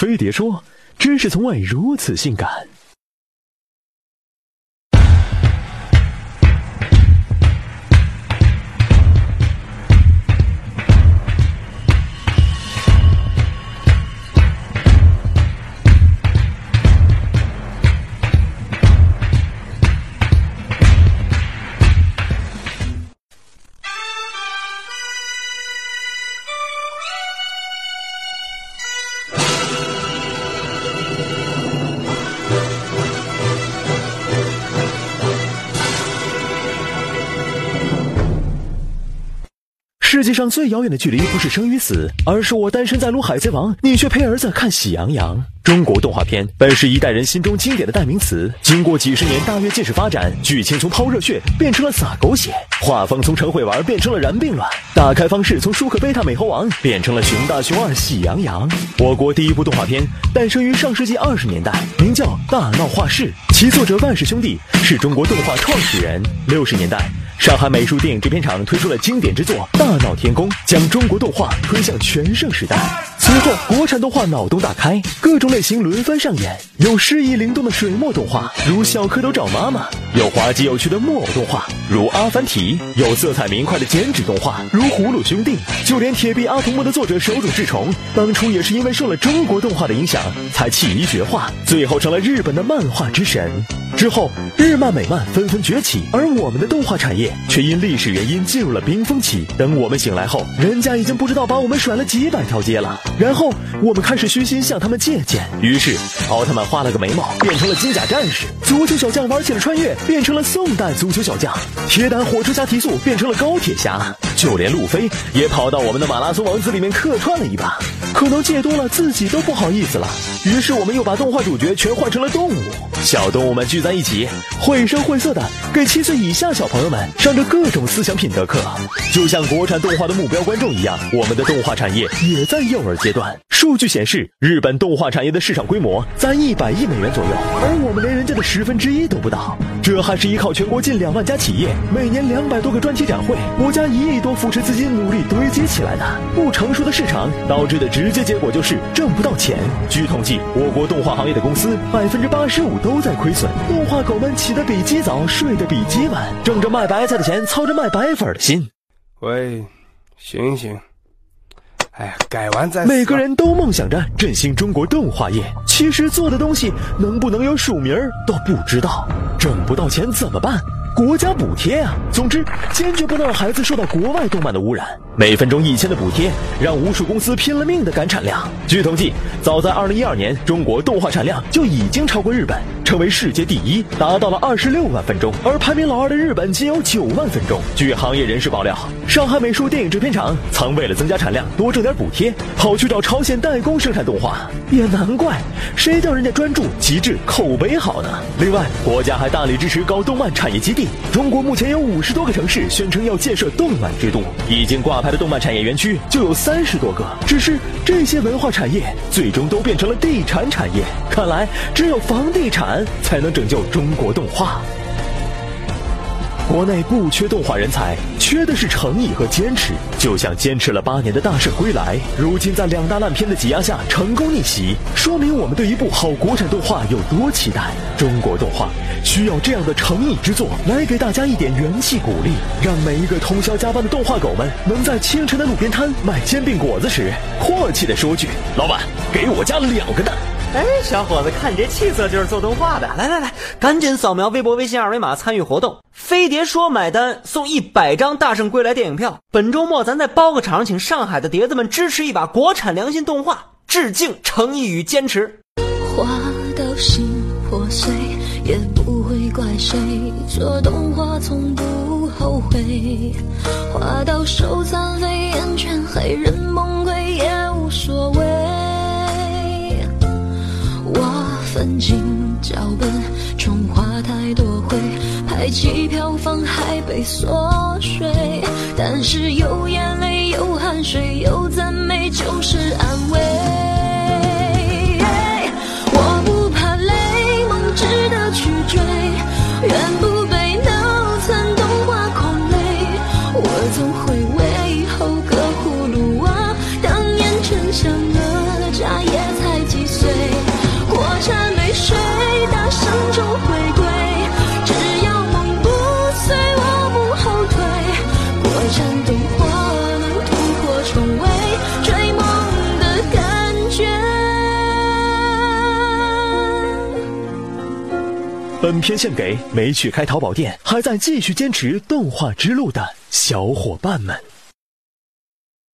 飞碟说：“知识从未如此性感。”世界上最遥远的距离，不是生与死，而是我单身在撸海贼王，你却陪儿子看喜羊羊。中国动画片本是一代人心中经典的代名词，经过几十年大跃进式发展，剧情从抛热血变成了洒狗血，画风从陈慧玩变成了燃并卵，打开方式从舒克贝塔美猴王变成了熊大熊二喜羊羊。我国第一部动画片诞生于上世纪二十年代，名叫《大闹画室》，其作者万氏兄弟是中国动画创始人。六十年代。上海美术电影制片厂推出了经典之作《大闹天宫》，将中国动画推向全盛时代。随后，国产动画脑洞大开，各种类型轮番上演，有诗意灵动的水墨动画，如《小蝌蚪找妈妈》；有滑稽有趣的木偶动画，如《阿凡提》；有色彩明快的剪纸动画，如《葫芦兄弟》。就连《铁臂阿童木》的作者手冢治虫，当初也是因为受了中国动画的影响，才弃医学画，最后成了日本的漫画之神。之后，日漫、美漫纷纷崛起，而我们的动画产业却因历史原因进入了冰封期。等我们醒来后，人家已经不知道把我们甩了几百条街了。然后，我们开始虚心向他们借鉴。于是，奥特曼画了个眉毛，变成了金甲战士；足球小将玩起了穿越，变成了宋代足球小将；铁胆火车侠提速，变成了高铁侠；就连路飞也跑到我们的马拉松王子里面客串了一把。可能借多了，自己都不好意思了。于是，我们又把动画主角全换成了动物。小动物们聚在一起，绘声绘色的给七岁以下小朋友们上着各种思想品德课，就像国产动画的目标观众一样，我们的动画产业也在幼儿阶段。数据显示，日本动画产业的市场规模在一百亿美元左右，而我们连人家的十分之一都不到。这还是依靠全国近两万家企业，每年两百多个专题展会，国家一亿多扶持资金努力堆积起来的。不成熟的市场导致的直接结果就是挣不到钱。据统计，我国动画行业的公司百分之八十五都在亏损。动画狗们起得比鸡早，睡得比鸡晚，挣着卖白菜的钱，操着卖白粉的心。喂，醒醒！哎呀，改完再。每个人都梦想着振兴中国动画业，其实做的东西能不能有署名都不知道，挣不到钱怎么办？国家补贴啊！总之，坚决不能让孩子受到国外动漫的污染。每分钟一千的补贴，让无数公司拼了命的赶产量。据统计，早在二零一二年，中国动画产量就已经超过日本，成为世界第一，达到了二十六万分钟。而排名老二的日本仅有九万分钟。据行业人士爆料，上海美术电影制片厂曾为了增加产量，多挣点补贴，跑去找朝鲜代工生产动画。也难怪，谁叫人家专注、极致、口碑好呢？另外，国家还大力支持搞动漫产业基地。中国目前有五十多个城市宣称要建设动漫之都，已经挂牌的动漫产业园区就有三十多个。只是这些文化产业最终都变成了地产产业。看来，只有房地产才能拯救中国动画。国内不缺动画人才，缺的是诚意和坚持。就像坚持了八年的大圣归来，如今在两大烂片的挤压下成功逆袭，说明我们对一部好国产动画有多期待。中国动画需要这样的诚意之作，来给大家一点元气鼓励，让每一个通宵加班的动画狗们，能在清晨的路边摊卖煎饼果子时，阔气的说句：“老板，给我加两个蛋。”哎，小伙子，看你这气色就是做动画的。来来来，赶紧扫描微博、微信二维码参与活动。飞碟说买单送一百张《大圣归来》电影票。本周末咱再包个场，请上海的碟子们支持一把国产良心动画，致敬诚意与坚持。画到心破碎，也不会怪谁。做动画从不后悔，画到手残废，眼圈黑，人崩爱机票房还被缩水，但是有眼泪有汗水有赞美就是安慰。本片献给没去开淘宝店，还在继续坚持动画之路的小伙伴们。